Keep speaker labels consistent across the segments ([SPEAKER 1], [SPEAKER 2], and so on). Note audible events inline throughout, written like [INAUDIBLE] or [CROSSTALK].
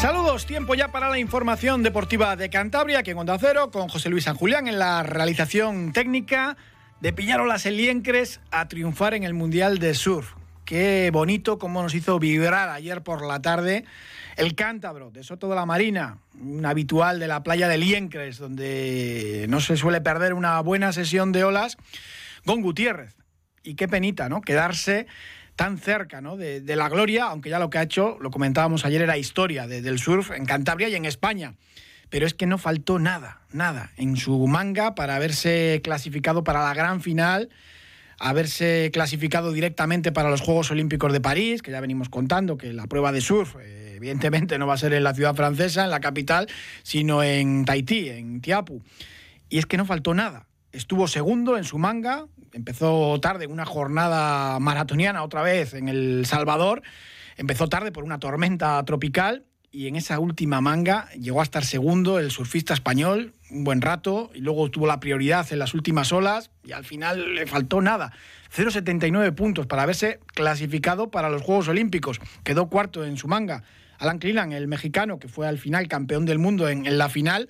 [SPEAKER 1] Saludos, tiempo ya para la información deportiva de Cantabria, que en Onda Cero, con José Luis San Julián en la realización técnica de Pillarolas Eliencres a triunfar en el Mundial de Surf. Qué bonito cómo nos hizo vibrar ayer por la tarde el cántabro de Soto de la Marina, un habitual de la playa de Liencres, donde no se suele perder una buena sesión de olas, Gon Gutiérrez. Y qué penita, ¿no? Quedarse tan cerca de, la gloria, aunque ya lo que ha hecho, lo comentábamos ayer, era historia del surf en Cantabria y en España. Pero es que no faltó nada, nada en su manga para haberse clasificado para la gran final, haberse clasificado directamente para los Juegos Olímpicos de París, que ya venimos contando que la prueba de surf eh, evidentemente no va a ser en la ciudad francesa, en la capital, sino en Tahití, en Tiapu. Y es que no faltó nada. Estuvo segundo en su manga, empezó tarde, una jornada maratoniana otra vez en El Salvador. Empezó tarde por una tormenta tropical y en esa última manga llegó a estar segundo el surfista español un buen rato y luego tuvo la prioridad en las últimas olas y al final le faltó nada. 0,79 puntos para haberse clasificado para los Juegos Olímpicos. Quedó cuarto en su manga. Alan Cleland, el mexicano, que fue al final campeón del mundo en la final,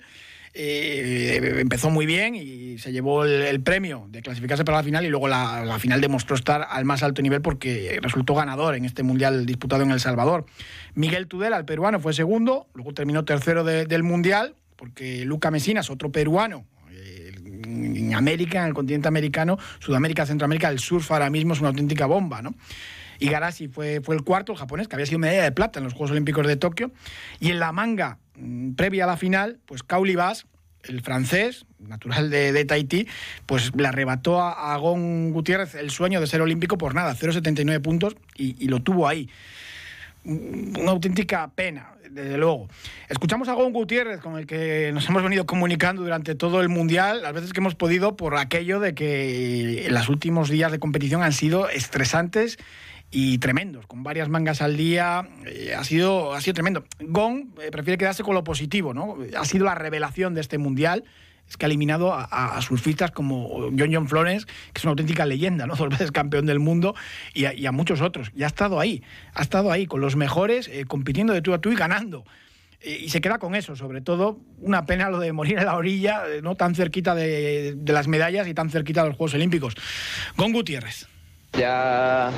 [SPEAKER 1] eh, empezó muy bien y se llevó el, premio de clasificarse para la final y luego la, final demostró estar al más alto nivel porque resultó ganador en este mundial disputado en El Salvador. Miguel Tudela, el peruano, fue segundo, luego terminó tercero del mundial porque Luca Mesinas, otro peruano, eh, en América, en el continente americano, Sudamérica, Centroamérica, el surf ahora mismo es una auténtica bomba, ¿no? Y Garashi fue, fue el cuarto, el japonés, que había sido medalla de plata en los Juegos Olímpicos de Tokio. Y en la manga previa a la final, pues Cauli Bass, el francés, natural de, de, Tahití, pues le arrebató a, Gon Gutiérrez el sueño de ser olímpico por nada, 0,79 puntos y, lo tuvo ahí. Mm, una auténtica pena, desde luego. Escuchamos a Gon Gutiérrez, con el que nos hemos venido comunicando durante todo el Mundial, las veces que hemos podido, por aquello de que los últimos días de competición han sido estresantes y tremendos, con varias mangas al día. Eh, ha, sido, ha sido tremendo. Gong eh, prefiere quedarse con lo positivo, ¿no? Ha sido la revelación de este mundial. Es que ha eliminado a, surfistas como John John Flores, que es una auténtica leyenda, ¿no? [LAUGHS] Dos veces campeón del mundo, y a, muchos otros. Y ha estado ahí, ha estado ahí, con los mejores, eh, compitiendo de tú a tú y ganando. y se queda con eso, sobre todo, una pena lo de morir en la orilla, no tan cerquita de, de las medallas y tan cerquita de los Juegos Olímpicos. Gon Gutiérrez.
[SPEAKER 2] Ya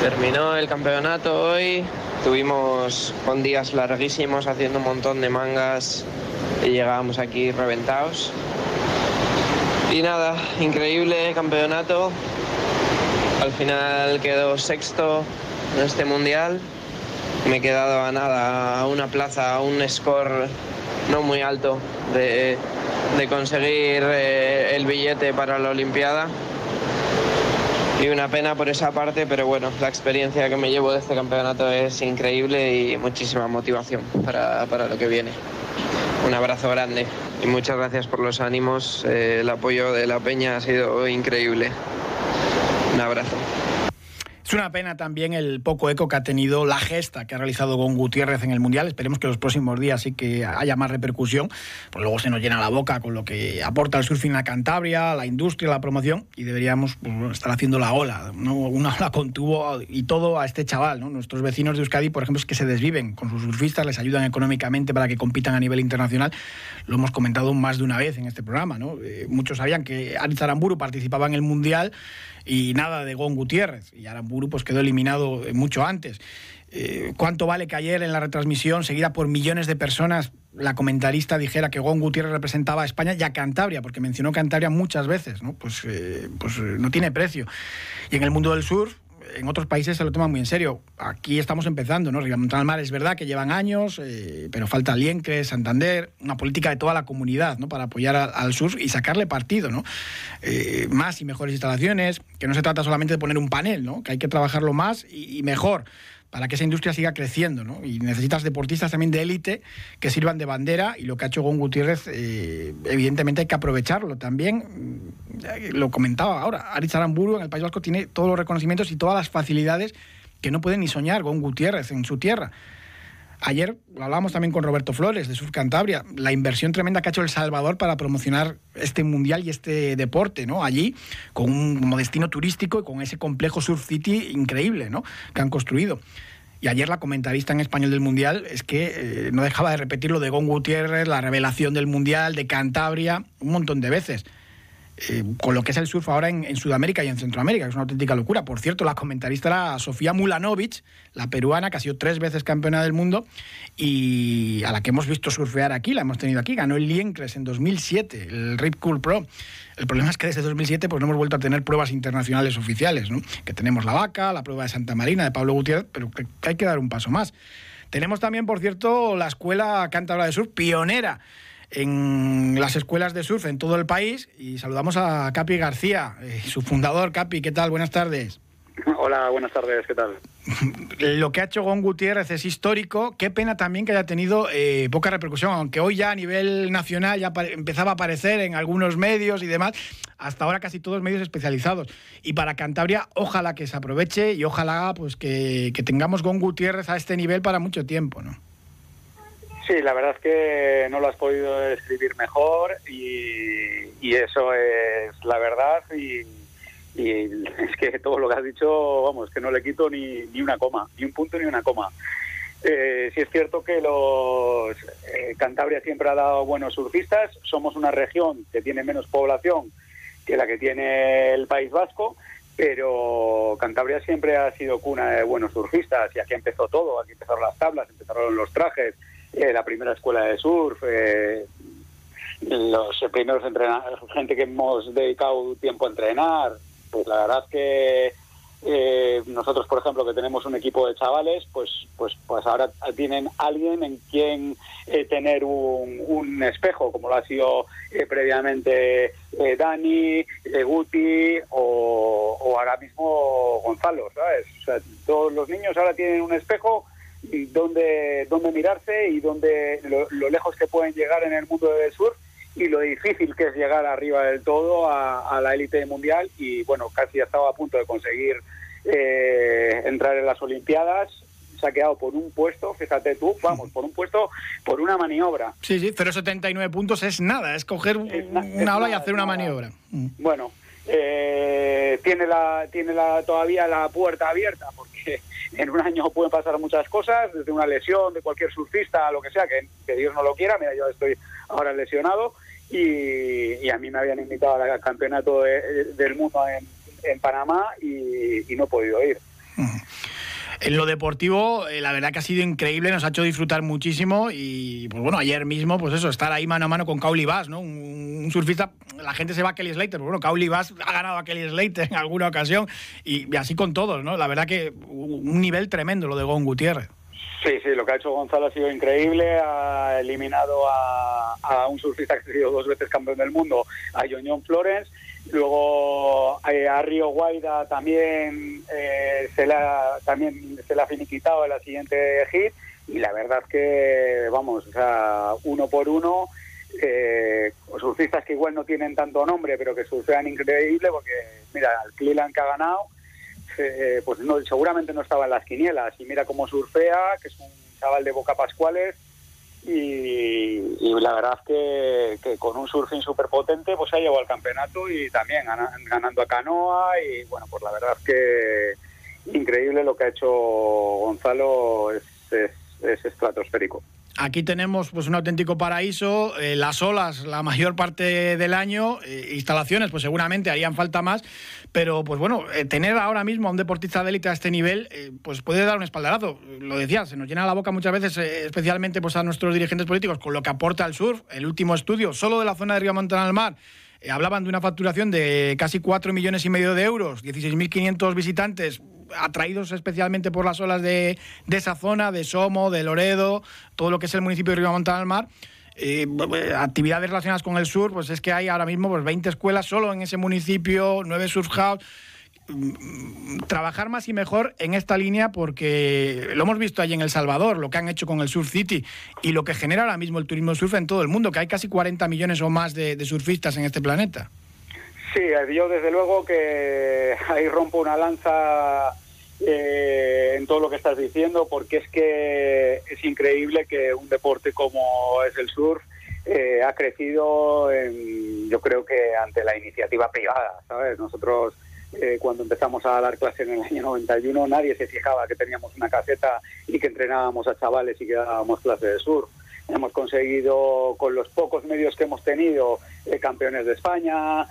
[SPEAKER 2] terminó el campeonato hoy, tuvimos con días larguísimos haciendo un montón de mangas y llegábamos aquí reventados. Y nada, increíble campeonato. Al final quedó sexto en este mundial. Me he quedado a nada, a una plaza, a un score no muy alto de, conseguir eh, el billete para la Olimpiada y una pena por esa parte, pero bueno, la experiencia que me llevo de este campeonato es increíble y muchísima motivación para, lo que viene. Un abrazo grande y muchas gracias por los ánimos. Eh, el apoyo de la Peña ha sido increíble. Un abrazo.
[SPEAKER 1] Es una pena también el poco eco que ha tenido la gesta que ha realizado con Gutiérrez en el Mundial. Esperemos que los próximos días sí que haya más repercusión, pues luego se nos llena la boca con lo que aporta el surfing a Cantabria, la industria, la promoción, y deberíamos pues, estar haciendo la ola, ¿no? una ola con tubo y todo a este chaval. Nuestros vecinos de Euskadi, por ejemplo, es que se desviven con sus surfistas, les ayudan económicamente para que compitan a nivel internacional. Lo hemos comentado más de una vez en este programa. Eh, muchos sabían que Aritz Aramburu participaba en el Mundial y nada de Gon Gutiérrez. Y Aramburu pues quedó eliminado mucho antes. Eh, ¿Cuánto vale que ayer en la retransmisión, seguida por millones de personas, la comentarista dijera que Gon Gutiérrez representaba a España y a Cantabria, porque mencionó Cantabria muchas veces, ¿no? Pues, eh, pues eh, no tiene precio. Y en el mundo del surf, en otros países se lo toman muy en serio. Aquí estamos empezando, ¿no? Ribamontal Mar es verdad que llevan años, eh, pero falta Liencre, Santander, una política de toda la comunidad, ¿no? Para apoyar al sur y sacarle partido, ¿no? Eh, más y mejores instalaciones, que no se trata solamente de poner un panel, ¿no? Que hay que trabajarlo más y, mejor para que esa industria siga creciendo, ¿no? Y necesitas deportistas también de élite que sirvan de bandera y lo que ha hecho Gon Gutiérrez, eh, evidentemente hay que aprovecharlo también. Mm, lo comentaba ahora, Aritz Aramburu en el País Vasco tiene todos los reconocimientos y todas las facilidades que no puede ni soñar Gon Gutiérrez en su tierra. Ayer hablábamos también con Roberto Flores de Sur Cantabria, la inversión tremenda que ha hecho El Salvador para promocionar este mundial y este deporte, ¿no? Allí, con un como destino turístico y con ese complejo Surf City increíble, ¿no? Que han construido. Y ayer la comentarista en español del Mundial es que eh, no dejaba de repetir lo de Gon Gutiérrez, la revelación del Mundial, de Cantabria, un montón de veces. Eh, con lo que es el surf ahora en, Sudamérica y en Centroamérica, que es una auténtica locura. Por cierto, la comentarista era Sofía Mulanovic, la peruana, que ha sido tres veces campeona del mundo y a la que hemos visto surfear aquí, la hemos tenido aquí. Ganó el Liencres en 2007, el Rip Cool Pro. El problema es que desde 2007 pues, no hemos vuelto a tener pruebas internacionales oficiales, que tenemos la vaca, la prueba de Santa Marina, de Pablo Gutiérrez, pero hay que dar un paso más. Tenemos también, por cierto, la Escuela Cántabra de Surf, pionera en las escuelas de surf en todo el país y saludamos a Capi García, eh, su fundador. Capi, ¿qué tal? Buenas tardes.
[SPEAKER 3] Hola, buenas tardes, ¿qué tal?
[SPEAKER 1] Lo que ha hecho Gon Gutiérrez es histórico. Qué pena también que haya tenido eh, poca repercusión, aunque hoy ya a nivel nacional ya empezaba a aparecer en algunos medios y demás, hasta ahora casi todos medios especializados. Y para Cantabria, ojalá que se aproveche y ojalá pues que, que tengamos Gon Gutiérrez a este nivel para mucho tiempo, ¿no?
[SPEAKER 3] Sí, la verdad es que no lo has podido escribir mejor y, eso es la verdad y, es que todo lo que has dicho, vamos, que no le quito ni, ni una coma, ni un punto ni una coma. Eh, sí es cierto que los eh, Cantabria siempre ha dado buenos surfistas, somos una región que tiene menos población que la que tiene el País Vasco, pero Cantabria siempre ha sido cuna de buenos surfistas y aquí empezó todo, aquí empezaron las tablas, empezaron los trajes, eh, la primera escuela de surf, eh, los primeros entrenadores, gente que hemos dedicado tiempo a entrenar, pues la verdad que eh, nosotros, por ejemplo, que tenemos un equipo de chavales, pues, pues, pues ahora tienen alguien en quien tener un, espejo, como lo ha sido previamente Dani, Guti o, o, ahora mismo Gonzalo, ¿sabes? O sea, todos los niños ahora tienen un espejo y dónde, dónde mirarse y dónde lo, lejos que pueden llegar en el mundo del sur y lo difícil que es llegar arriba del todo a, la élite mundial y bueno, casi estaba a punto de conseguir eh, entrar en las Olimpiadas se ha quedado por un puesto, fíjate tú, vamos, por un puesto, por una maniobra.
[SPEAKER 1] Sí, sí, 0,79 puntos es nada, es coger una ola y hacer una maniobra.
[SPEAKER 3] Mm. Bueno, eh, tiene la tiene la todavía la puerta abierta porque en un año pueden pasar muchas cosas, desde una lesión de cualquier surfista, lo que sea, que, Dios no lo quiera. Mira, yo estoy ahora lesionado y, a mí me habían invitado al campeonato del mundo en, Panamá y, no he podido ir.
[SPEAKER 1] En lo deportivo, eh, la verdad que ha sido increíble, nos ha hecho disfrutar muchísimo y, pues bueno, ayer mismo, pues eso, estar ahí mano a mano con Cauli Bass, ¿no? Un, surfista, la gente se va a Kelly Slater, pero bueno, Cauli Bass ha ganado a Kelly Slater en alguna ocasión y, así con todos, ¿no? La verdad que un nivel tremendo lo de Gon Gutiérrez.
[SPEAKER 3] Sí, sí, lo que ha hecho Gonzalo ha sido increíble. Ha eliminado a, un surfista que ha sido dos veces campeón del mundo, a John Florence. Luego eh, a Río Guaida también, eh, se la, también se la ha finiquitado en la siguiente hit. Y la verdad que, vamos, o sea, uno por uno, eh, surfistas que igual no tienen tanto nombre, pero que surfean increíble, porque, mira, el Cleveland que ha ganado, eh, pues no, seguramente no estaba en las quinielas. Y mira cómo surfea, que es un chaval de Boca Pascuales, y, la verdad que, que con un surfing súper potente pues ha llegado al campeonato y también ganando a canoa y bueno pues la verdad que increíble lo que ha hecho Gonzalo es, es estratosférico.
[SPEAKER 1] Aquí tenemos pues un auténtico paraíso, eh, las olas la mayor parte del año, eh, instalaciones pues seguramente harían falta más, pero pues bueno, eh, tener ahora mismo a un deportista de élite a este nivel pues puede dar un espaldarazo. Lo decía, se nos llena la boca muchas veces, especialmente pues a nuestros dirigentes políticos, con lo que aporta el surf. El último estudio, solo de la zona de Río Montana al Mar, hablaban de una facturación de casi 4 millones y medio de euros, 16.500 visitantes, atraídos especialmente por las olas de, esa zona, de Somo, de Loredo, todo lo que es el municipio de Montana al Mar. Eh, actividades relacionadas con el sur, pues es que hay ahora mismo pues, 20 escuelas solo en ese municipio, 9 surf house. mm, trabajar más y mejor en esta línea porque lo hemos visto allí en El Salvador, lo que han hecho con el Surf City y lo que genera ahora mismo el turismo surf en todo el mundo, que hay casi 40 millones o más de, surfistas en este planeta.
[SPEAKER 3] Sí, yo desde luego que [LAUGHS] ahí rompo una lanza eh, en todo lo que estás diciendo, porque es que es increíble que un deporte como es el surf eh, ha crecido, en, yo creo que ante la iniciativa privada, ¿sabes? Nosotros eh, cuando empezamos a dar clases en el año 91 nadie se fijaba que teníamos una caseta y que entrenábamos a chavales y que dábamos clases de surf. Hemos conseguido, con los pocos medios que hemos tenido, eh, campeones de España.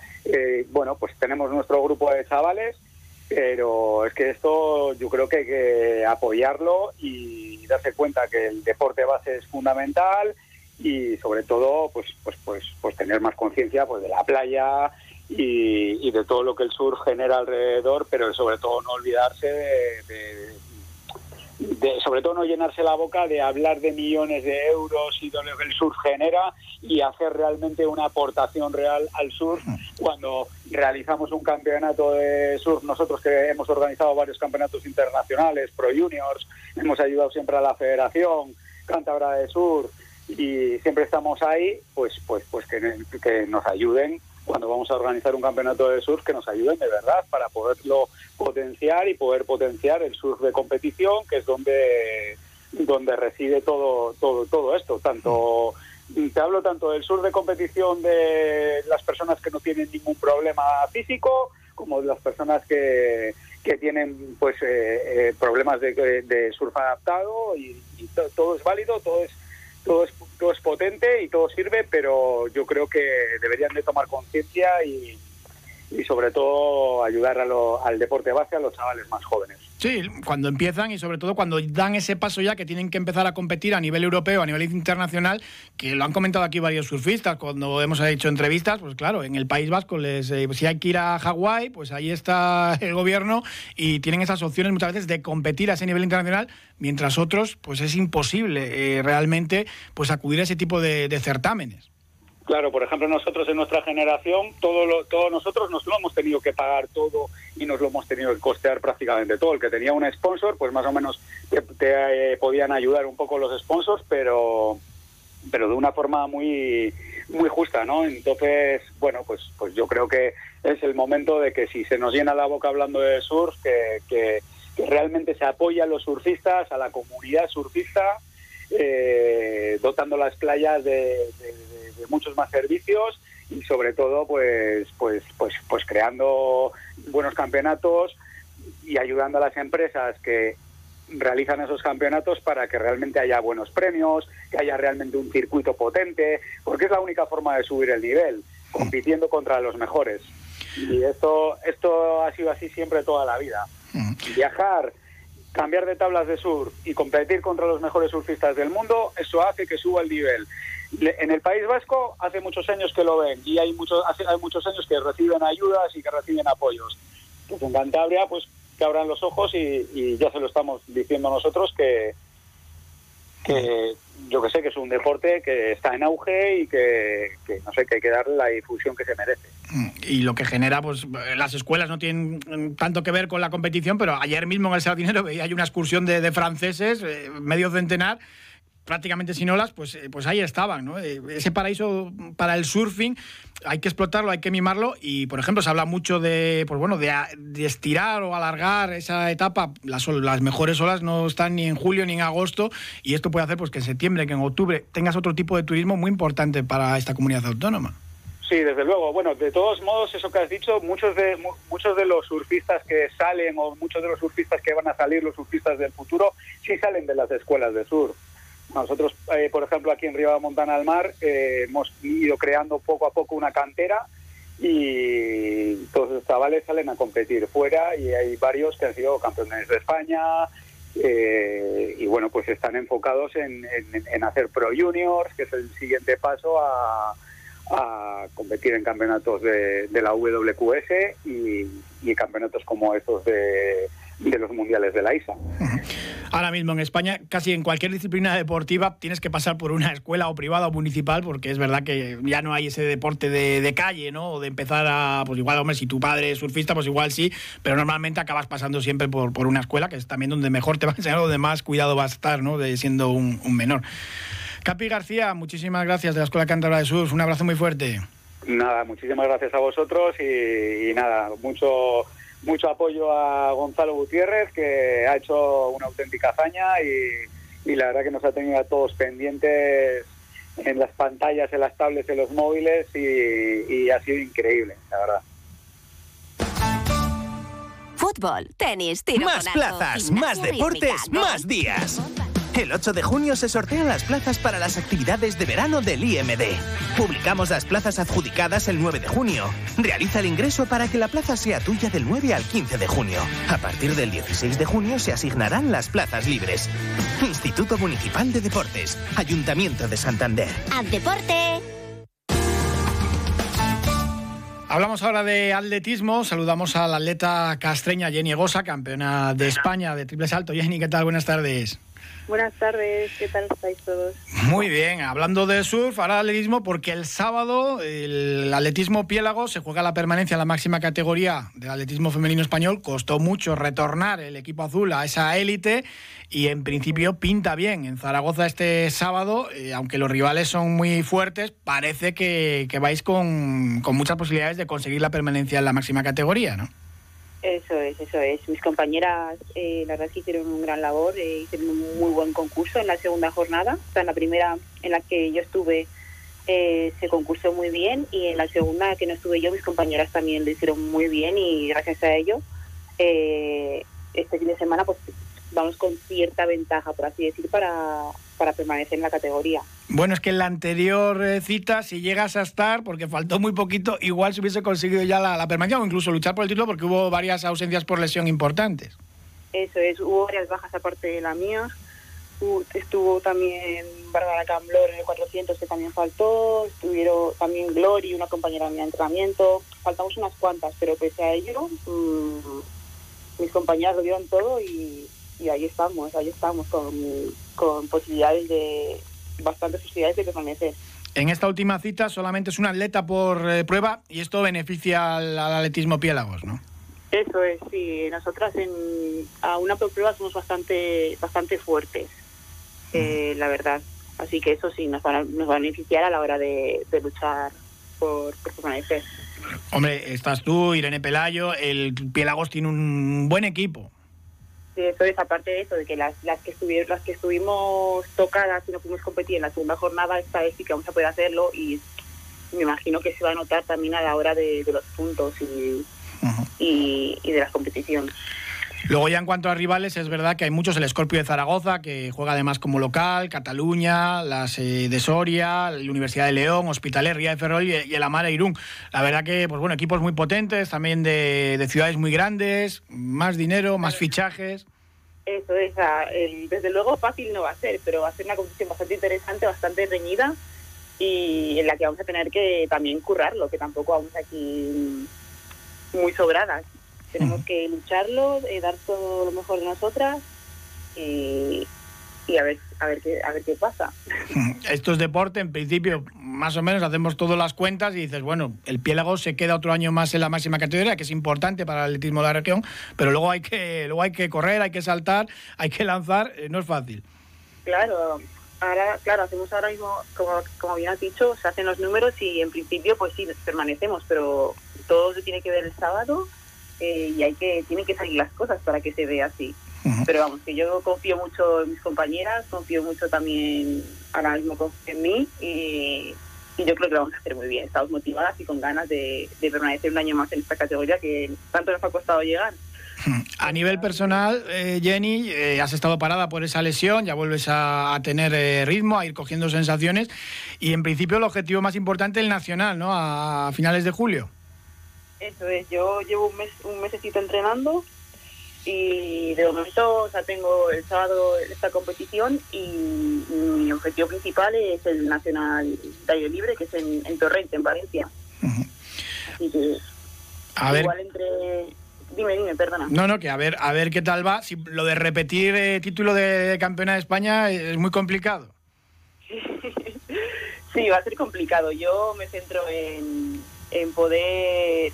[SPEAKER 3] bueno, pues tenemos nuestro grupo de chavales, pero es que esto yo creo que hay que apoyarlo y darse cuenta que el deporte base es fundamental y sobre todo pues pues pues pues tener más conciencia pues de la playa y, de todo lo que el sur genera alrededor pero sobre todo no olvidarse de, sobre todo no llenarse la boca de hablar de millones de euros y de lo que el sur genera y hacer realmente una aportación real al sur. Cuando realizamos un campeonato de sur nosotros que hemos organizado varios campeonatos internacionales pro juniors hemos ayudado siempre a la federación Cántabra de Sur y siempre estamos ahí, pues, pues, pues que, que nos ayuden cuando vamos a organizar un campeonato de surf, que nos ayuden de verdad para poderlo potenciar y poder potenciar el surf de competición, que es donde donde reside todo todo todo esto, tanto te hablo tanto del surf de competición de las personas que no tienen ningún problema físico como de las personas que, que tienen pues eh, eh, problemas de, de, surf adaptado y, todo es válido, todo es todo es, todo es potente y todo sirve, pero yo creo que deberían de tomar conciencia y, y sobre todo ayudar al deporte base a los chavales más jóvenes.
[SPEAKER 1] Sí, cuando empiezan y sobre todo cuando dan ese paso ya que tienen que empezar a competir a nivel europeo, a nivel internacional, que lo han comentado aquí varios surfistas cuando hemos hecho entrevistas, pues claro, en el País Vasco les, eh, si hay que ir a Hawái, pues ahí está el gobierno y tienen esas opciones muchas veces de competir a ese nivel internacional, mientras otros, pues es imposible eh, realmente pues acudir a ese tipo de certámenes.
[SPEAKER 3] Claro, por ejemplo, nosotros en nuestra generación, todo todos nosotros nos lo hemos tenido que pagar todo y nos lo hemos tenido que costear prácticamente todo. El que tenía un sponsor, pues más o menos te, eh, podían ayudar un poco los sponsors, pero pero de una forma muy muy justa, ¿no? Entonces, bueno, pues pues yo creo que es el momento de que si se nos llena la boca hablando de surf, que, que, realmente se apoya a los surfistas, a la comunidad surfista, eh, dotando las playas de de muchos más servicios y sobre todo pues pues pues pues creando buenos campeonatos y ayudando a las empresas que realizan esos campeonatos para que realmente haya buenos premios, que haya realmente un circuito potente, porque es la única forma de subir el nivel, compitiendo contra los mejores. Y esto esto ha sido así siempre toda la vida. Viajar, cambiar de tablas de surf y competir contra los mejores surfistas del mundo, eso hace que suba el nivel en el País Vasco hace muchos años que lo ven y hay muchos hay muchos años que reciben ayudas y que reciben apoyos. Pues en Cantabria, pues que abran los ojos y, ya se lo estamos diciendo nosotros que, que yo que sé que es un deporte que está en auge y que, no sé que hay que darle la difusión que se merece
[SPEAKER 1] y lo que genera pues las escuelas no tienen tanto que ver con la competición pero ayer mismo en el Sardinero veía hay una excursión de, franceses eh, medio centenar prácticamente sin olas, pues, eh, pues ahí estaban. ¿no? Eh, ese paraíso para el surfing hay que explotarlo, hay que mimarlo y, por ejemplo, se habla mucho de, pues bueno, de, estirar o alargar esa etapa. Las, las mejores olas no están ni en julio ni en agosto y esto puede hacer pues, que en septiembre, que en octubre tengas otro tipo de turismo muy importante para esta comunidad autónoma.
[SPEAKER 3] Sí, desde luego. Bueno, de todos modos, eso que has dicho, muchos de muchos de los surfistas que salen o muchos de los surfistas que van a salir, los surfistas del futuro, sí salen de las escuelas de surf. Nosotros, eh, por ejemplo, aquí en Riva Montana del Mar eh, hemos ido creando poco a poco una cantera y todos los chavales salen a competir fuera y hay varios que han sido campeones de España eh, y bueno, pues están enfocados en, hacer Pro Juniors, que es el siguiente paso a, competir en campeonatos de, la WQS y, y campeonatos como estos de, de los mundiales de la ISA.
[SPEAKER 1] Ahora mismo en España, casi en cualquier disciplina deportiva tienes que pasar por una escuela o privada o municipal, porque es verdad que ya no hay ese deporte de, calle, ¿no? O de empezar a, pues igual, hombre, si tu padre es surfista, pues igual sí, pero normalmente acabas pasando siempre por, por una escuela, que es también donde mejor te va a enseñar, [LAUGHS] donde más cuidado va a estar, ¿no? De siendo un, menor. Capi García, muchísimas gracias de la Escuela Cántabra de Surf, un abrazo muy fuerte.
[SPEAKER 3] Nada, muchísimas gracias a vosotros y nada, mucho mucho apoyo a Gonzalo Gutiérrez, que ha hecho una auténtica hazaña y, la verdad que nos ha tenido a todos pendientes en las pantallas, en las tablets, en los móviles y, ha sido increíble, la verdad.
[SPEAKER 4] Fútbol, tenis, tiro
[SPEAKER 5] Más plazas, más deportes, más días. El 8 de junio se sortean las plazas para las actividades de verano del IMD. Publicamos las plazas adjudicadas el 9 de junio. Realiza el ingreso para que la plaza sea tuya del 9 al 15 de junio. A partir del 16 de junio se asignarán las plazas libres. Instituto Municipal de Deportes, Ayuntamiento de Santander.
[SPEAKER 4] ¡Al deporte!
[SPEAKER 1] Hablamos ahora de atletismo. Saludamos a la atleta castreña Jenny Egosa, campeona de España de triple salto. Jenny, ¿qué tal? Buenas tardes.
[SPEAKER 6] Buenas tardes, ¿qué tal estáis todos?
[SPEAKER 1] Muy bien, hablando de surf, ahora atletismo, porque el sábado el atletismo piélago se juega la permanencia en la máxima categoría del atletismo femenino español. Costó mucho retornar el equipo azul a esa élite y en principio pinta bien. En Zaragoza este sábado, eh, aunque los rivales son muy fuertes, parece que, vais con, con muchas posibilidades de conseguir la permanencia en la máxima categoría, ¿no?
[SPEAKER 6] Eso es, eso es. Mis compañeras, eh, la verdad que hicieron un gran labor, eh, hicieron un muy buen concurso en la segunda jornada. O sea, en la primera en la que yo estuve eh, se concursó muy bien y en la segunda que no estuve yo, mis compañeras también lo hicieron muy bien y gracias a ello, este fin de semana pues vamos con cierta ventaja, por así decir, para, para permanecer en la categoría.
[SPEAKER 1] Bueno, es que en la anterior eh, cita, si llegas a estar, porque faltó muy poquito, igual se hubiese conseguido ya la, permanencia o incluso luchar por el título porque hubo varias ausencias por lesión importantes.
[SPEAKER 6] Eso es, hubo varias bajas aparte de la mía. estuvo también Bárbara Camblor en el 400 que también faltó, estuvieron también Glory, una compañera mía de entrenamiento, faltamos unas cuantas, pero pese a ello, mm, mis compañeras lo dieron todo y, y ahí estamos, ahí estamos con, con posibilidades de, bastantes posibilidades de permanecer.
[SPEAKER 1] En esta última cita solamente es un atleta por eh, prueba y esto beneficia al, atletismo piélagos, ¿no?
[SPEAKER 6] Eso es, sí. Nosotras en, a una por prueba somos bastante, bastante fuertes, eh, la verdad. Así que eso sí, nos va, nos va a beneficiar a la hora de, luchar por, por permanecer.
[SPEAKER 1] Hombre, estás tú, Irene Pelayo, el Piélagos tiene un buen equipo
[SPEAKER 6] eso es aparte de eso, de que las, las que estuvieron, las que estuvimos tocadas y no pudimos competir en la segunda jornada, esta vez sí que vamos a poder hacerlo y me imagino que se va a notar también a la hora de, los puntos y, y, de la competición.
[SPEAKER 1] Luego ya en cuanto a rivales, es verdad que hay muchos, el Escorpio de Zaragoza, que juega además como local, Cataluña, las eh, de Soria, la Universidad de León, Hospitalet, Ría de Ferrol y, el Amara Irún. La verdad que, pues bueno, equipos muy potentes, también de, ciudades muy grandes, más dinero, más fichajes.
[SPEAKER 6] Eso es, desde luego fácil no va a ser, pero va a ser una competición bastante interesante, bastante reñida y en la que vamos a tener que también currarlo, que tampoco vamos aquí muy sobradas. Tenemos que lucharlo, eh, dar todo lo mejor de nosotras y, a ver a ver qué a ver qué pasa. [LAUGHS]
[SPEAKER 1] Esto es deporte, en principio, más o menos hacemos todas las cuentas y dices, bueno, el piélago se queda otro año más en la máxima categoría, que es importante para el atletismo de la región, pero luego hay que luego hay que correr, hay que saltar, hay que lanzar, eh, no es fácil.
[SPEAKER 6] Claro, ahora, claro, hacemos ahora mismo, como, como bien has dicho, se hacen los números y en principio, pues sí, permanecemos, pero todo se tiene que ver el sábado eh, y hay que tienen que salir las cosas para que se vea así. Pero vamos, que yo confío mucho en mis compañeras, confío mucho también ahora mismo confío en mí y, yo creo que lo vamos a hacer muy bien. Estamos motivadas y con ganas de, permanecer un año más en esta categoría que tanto nos ha costado llegar.
[SPEAKER 1] A nivel personal, eh, Jenny, eh, has estado parada por esa lesión, ya vuelves a, tener ritmo, a ir cogiendo sensaciones y en principio el objetivo más importante el nacional, ¿no? a finales de julio.
[SPEAKER 6] Eso es, yo llevo un mes un mesecito entrenando y de momento o sea, tengo el sábado esta competición y mi objetivo principal es el Nacional de Aire Libre, que es en, Torrente, en Valencia. Así que igual entre Dime, dime, perdona.
[SPEAKER 1] No, no, que a ver, a ver qué tal va. Si lo de repetir eh, título de campeona de España es muy complicado. [LAUGHS]
[SPEAKER 6] sí, va a ser complicado. Yo me centro en, en poder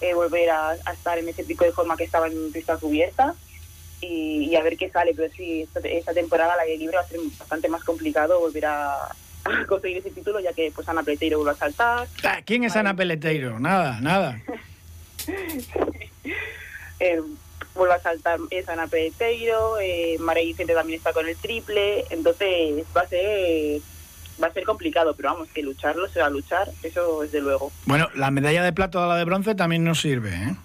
[SPEAKER 6] eh, volver a, estar en ese pico de forma que estaba en pista cubierta y, a ver qué sale. Pero sí, esta, temporada la de libre va a ser bastante más complicado volver [LAUGHS] a, conseguir ese título, ya que pues Ana Peleteiro vuelve a saltar.
[SPEAKER 1] Ah, ¿Quién es Ana Peleteiro? Nada, nada. [LAUGHS]
[SPEAKER 6] eh, vuelve a saltar es Ana Peleteiro, eh, María Vicente también está con el triple, entonces va a ser va a ser complicado, pero vamos, que lucharlo se va a luchar, eso es de luego.
[SPEAKER 1] Bueno, la medalla de plata o la de bronce también nos sirve, ¿eh?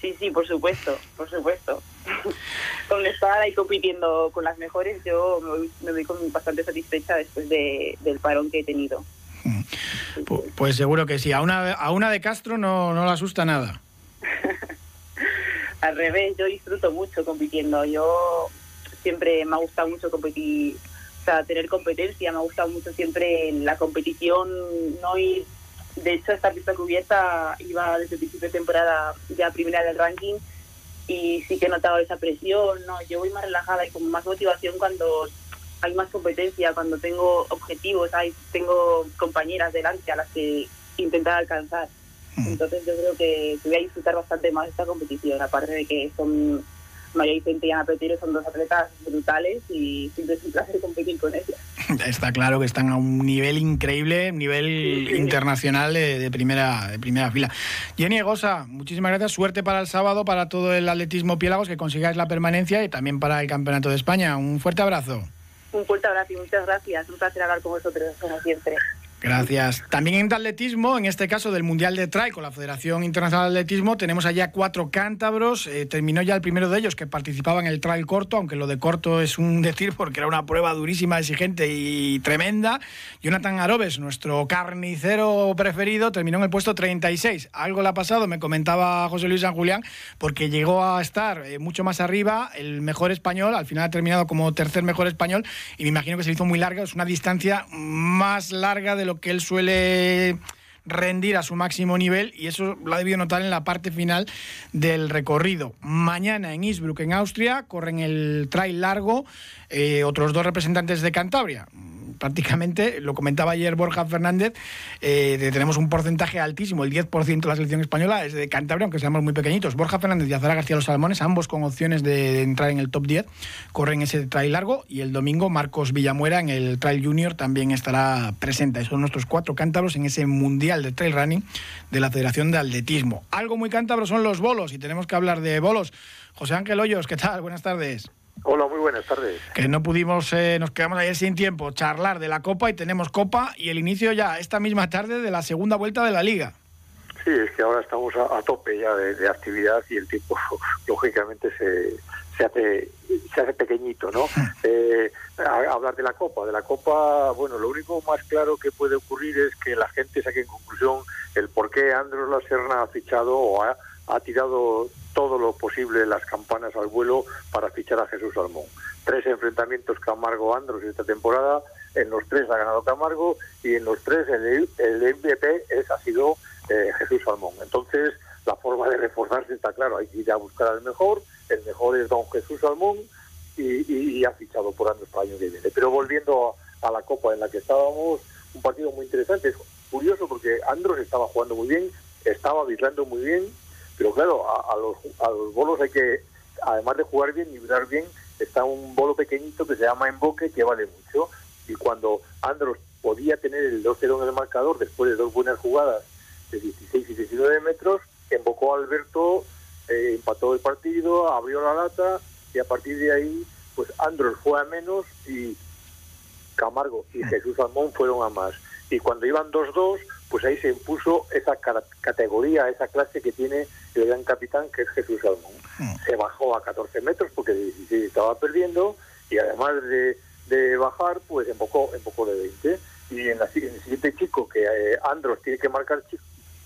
[SPEAKER 6] Sí, sí, por supuesto, por supuesto. [LAUGHS] con estar ahí compitiendo con las mejores, yo me voy, me voy con bastante satisfecha después de, del parón que he tenido.
[SPEAKER 1] Mm. Pues, seguro que sí. A una, a una de Castro no, no le asusta nada. [LAUGHS]
[SPEAKER 6] Al revés, yo disfruto mucho compitiendo. Yo siempre me ha gustado mucho competir, sea, tener competencia. Me ha gustado mucho siempre la competición, no ir de hecho, esta pista cubierta iba desde el principio de temporada ya primera del ranking y sí que he notado esa presión, ¿no? Yo voy más relajada y con más motivación cuando hay más competencia, cuando tengo objetivos, hay, tengo compañeras delante a las que intentar alcanzar. Mm. Entonces yo creo que voy a disfrutar bastante más esta competición, aparte de que son María Vicente y Ana Petiro son dos atletas brutales y siempre es un placer competir con ellas. [LAUGHS]
[SPEAKER 1] Está claro que están a un nivel increíble, nivel internacional de, primera, de primera fila. Jenny Egosa, muchísimas gracias. Suerte para el sábado, para todo el atletismo Piélagos, que consigáis la permanencia y también para el Campeonato de España. Un fuerte abrazo.
[SPEAKER 6] Un fuerte abrazo y muchas gracias. Un placer hablar con vosotros, como siempre.
[SPEAKER 1] Gracias. También en atletismo, en este caso del Mundial de Trail con la Federación Internacional de Atletismo, tenemos allá cuatro cántabros. Eh, terminó ya el primero de ellos que participaba en el trail corto, aunque lo de corto es un [LAUGHS] decir porque era una prueba durísima, exigente y tremenda. Jonathan Arobes, nuestro carnicero preferido, terminó en el puesto 36. Algo le ha pasado, me comentaba José Luis San Julián, porque llegó a estar eh, mucho más arriba, el mejor español, al final ha terminado como tercer mejor español y me imagino que se hizo muy larga, es una distancia más larga de lo que él suele rendir a su máximo nivel y eso lo ha debido notar en la parte final del recorrido. Mañana en Innsbruck, en Austria, corren el trail largo eh, otros dos representantes de Cantabria prácticamente, lo comentaba ayer Borja Fernández, eh, tenemos un porcentaje altísimo, el 10% de la selección española es de Cantabria, aunque seamos muy pequeñitos. Borja Fernández y Azara García Los Salmones, ambos con opciones de, entrar en el top 10, corren ese trail largo y el domingo Marcos Villamuera en el trail junior también estará presente. Son nuestros cuatro cántabros en ese mundial de trail running de la Federación de Atletismo. Algo muy cántabro son los bolos y tenemos que hablar de bolos. José Ángel Hoyos, ¿qué tal? Buenas tardes.
[SPEAKER 7] Hola, muy buenas tardes.
[SPEAKER 1] Que no pudimos, eh, nos quedamos ayer sin tiempo, charlar de la Copa y tenemos Copa y el inicio ya esta misma tarde de la segunda vuelta de la Liga.
[SPEAKER 7] Sí, es que ahora estamos a, tope ya de, actividad y el tiempo, [LAUGHS] lógicamente, se, se, hace, se hace pequeñito, ¿no? [LAUGHS] Eh, hablar de la Copa. De la Copa, bueno, lo único más claro que puede ocurrir es que la gente saque en conclusión el por qué Andros La Serna ha fichado o ha, ha tirado todo lo posible las campanas al vuelo para fichar a Jesús Salmón. Tres enfrentamientos Camargo-Andros esta temporada, en los tres ha ganado Camargo y en los tres el, el MVP es, ha sido eh, Jesús Salmón. Entonces, la forma de reforzarse está claro, hay que ir a buscar al mejor, el mejor es don Jesús Salmón y, ha fichado por Andros para el año que viene. Pero volviendo a, la Copa en la que estábamos, un partido muy interesante, es curioso porque Andros estaba jugando muy bien, estaba vislando muy bien, pero claro, a, los, a los bolos hay que, además de jugar bien y vibrar bien, está un bolo pequeñito que se llama emboque que vale mucho. Y cuando Andros podía tener el 2-0 en el marcador después de dos buenas jugadas de 16 y 19 metros, embocó a Alberto, eh, empató el partido, abrió la lata y a partir de ahí, pues Andros fue a menos y Camargo y Jesús Salmón fueron a más. Y cuando iban 2-2, pues ahí se impuso esa categoría, esa clase que tiene el gran capitán, que es Jesús Salmón. Hmm. Se bajó a 14 metros porque de 16 estaba perdiendo y además de, bajar, pues embocó, embocó de 20. Y en, el siguiente chico, que eh, Andros tiene que marcar,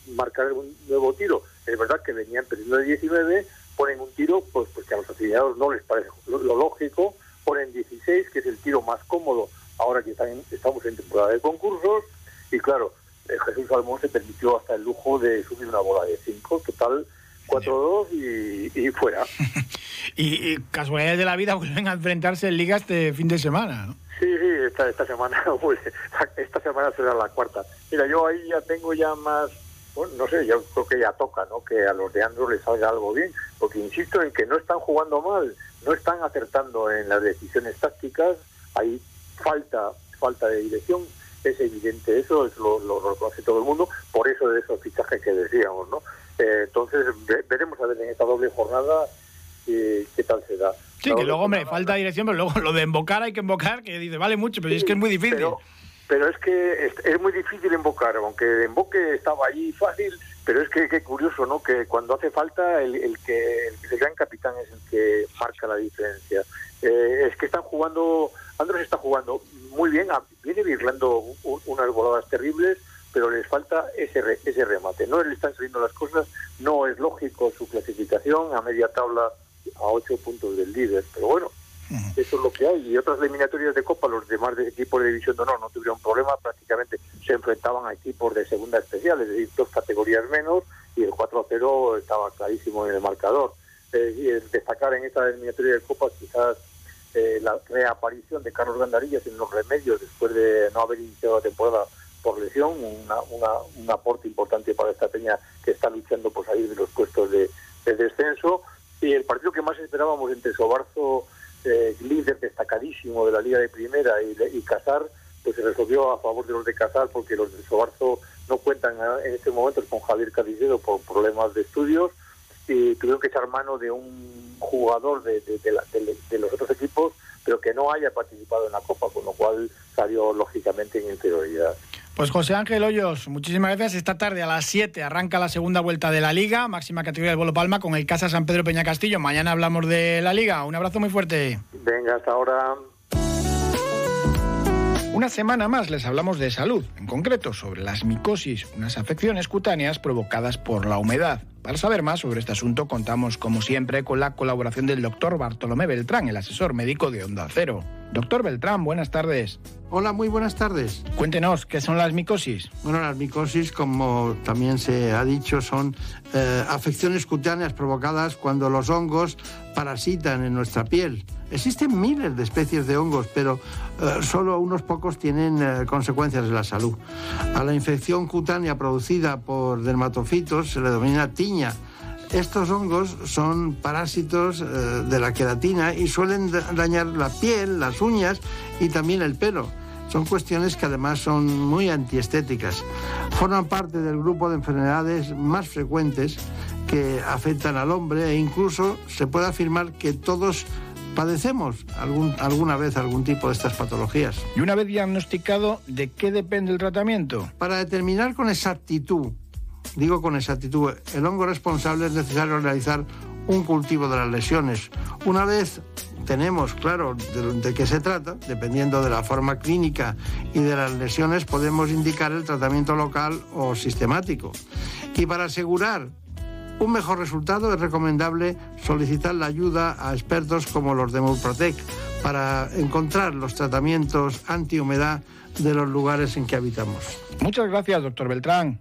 [SPEAKER 7] marcar un nuevo tiro, es verdad que venían perdiendo de 19, ponen un tiro pues, pues que a los afiliados no les parece lo, lógico, ponen 16, que es el tiro más cómodo ahora que estamos en temporada de concursos, y claro, Jesús Salmón se permitió hasta el lujo de subir una bola de 5. Total, 4-2 y, y, fuera. [LAUGHS]
[SPEAKER 1] y, casualidades de la vida vuelven a enfrentarse en Liga este fin de semana, ¿no?
[SPEAKER 7] Sí, sí, esta, esta semana, [LAUGHS] esta semana será la cuarta. Mira, yo ahí ya tengo ya más, bueno, no sé, yo creo que ya toca, ¿no? Que a los de Andrew les salga algo bien, porque insisto en que no están jugando mal, no están acertando en las decisiones tácticas, hay falta, falta de dirección, es evidente eso, es lo, lo, reconoce todo el mundo, por eso de esos fichajes que decíamos, ¿no? Eh, entonces veremos a ver en esta doble jornada eh, qué tal se da.
[SPEAKER 1] Sí, que luego, me falta dirección, pero luego [LAUGHS] lo de invocar hay que invocar, que dice, vale mucho, pero es que es muy difícil.
[SPEAKER 7] Pero, es que es, muy difícil invocar, aunque invoque estaba allí fácil, pero es que qué curioso, ¿no? Que cuando hace falta el, el que el, gran capitán es el que marca la diferencia. Eh, es que están jugando, Andrés está jugando muy bien, viene virlando unas voladas terribles, pero les falta ese, ese remate. No le están saliendo las cosas, no es lógico su clasificación a media tabla a ocho puntos del líder, pero bueno, eso es lo que hay. Y otras eliminatorias de Copa, los demás de equipos de División de Honor no tuvieron problema, prácticamente se enfrentaban a equipos de segunda especial, es decir, dos categorías menos, y el 4-0 estaba clarísimo en el marcador. Eh, destacar en esta eliminatoria de Copa quizás eh, la reaparición de Carlos Gandarillas en los remedios después de no haber iniciado la temporada por lesión, un aporte importante para esta peña que está luchando por salir de los puestos de, descenso. Y el partido que más esperábamos entre Sobarzo, eh, líder destacadísimo de la Liga de Primera, y, y Casar, pues se resolvió a favor de los de Casar porque los de Sobarzo no cuentan en este momento con Javier Cadillero por problemas de estudios y tuvieron que echar mano de un jugador de, de, los otros equipos, pero que no haya participado en la Copa, con lo cual salió lógicamente en inferioridad.
[SPEAKER 1] Pues José Ángel Hoyos, muchísimas gracias. Esta tarde a las 7 arranca la segunda vuelta de la Liga, máxima categoría del Bolo Palma con el Casa San Pedro Peña Castillo. Mañana hablamos de la Liga. Un abrazo muy fuerte.
[SPEAKER 7] Venga, hasta ahora.
[SPEAKER 1] Una semana más les hablamos de salud, en concreto sobre las micosis, unas afecciones cutáneas provocadas por la humedad. Para saber más sobre este asunto contamos como siempre con la colaboración del doctor Bartolomé Beltrán, el asesor médico de Onda Cero. Doctor Beltrán, buenas tardes.
[SPEAKER 8] Hola, muy buenas tardes.
[SPEAKER 1] Cuéntenos, ¿qué son las micosis?
[SPEAKER 8] Bueno, las micosis, como también se ha dicho, son eh, afecciones cutáneas provocadas cuando los hongos parasitan en nuestra piel. Existen miles de especies de hongos, pero eh, solo unos pocos tienen eh, consecuencias en la salud. A la infección cutánea producida por dermatofitos se le denomina tiña estos hongos son parásitos eh, de la queratina y suelen dañar la piel, las uñas y también el pelo. Son cuestiones que además son muy antiestéticas. Forman parte del grupo de enfermedades más frecuentes que afectan al hombre e incluso se puede afirmar que todos padecemos algún, alguna vez algún tipo de estas patologías.
[SPEAKER 1] Y una vez diagnosticado, ¿de qué depende el tratamiento?
[SPEAKER 8] Para determinar con exactitud digo con exactitud, el hongo responsable es necesario realizar un cultivo de las lesiones. Una vez tenemos claro de, qué se trata, dependiendo de la forma clínica y de las lesiones, podemos indicar el tratamiento local o sistemático. Y para asegurar un mejor resultado es recomendable solicitar la ayuda a expertos como los de Murprotec para encontrar los tratamientos antihumedad de los lugares en que habitamos.
[SPEAKER 1] Muchas gracias, doctor Beltrán.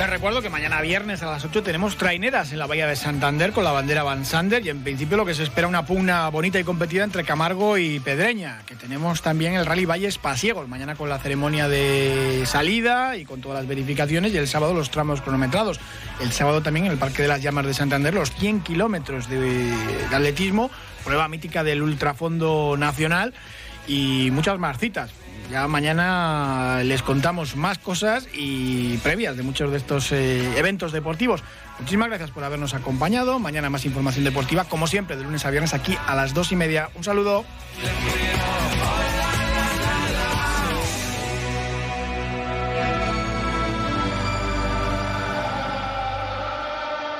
[SPEAKER 1] Les recuerdo que mañana viernes a las 8 tenemos traineras en la Bahía de Santander con la bandera Van Sander y en principio lo que se espera una pugna bonita y competida entre Camargo y Pedreña, que tenemos también el Rally Valles Pasiegos, mañana con la ceremonia de salida y con todas las verificaciones y el sábado los tramos cronometrados. El sábado también en el Parque de las Llamas de Santander los 100 kilómetros de, de atletismo, prueba mítica del ultrafondo nacional y muchas más citas. Ya mañana les contamos más cosas y previas de muchos de estos eh, eventos deportivos. Muchísimas gracias por habernos acompañado. Mañana más información deportiva, como siempre, de lunes a viernes aquí a las dos y media. Un saludo.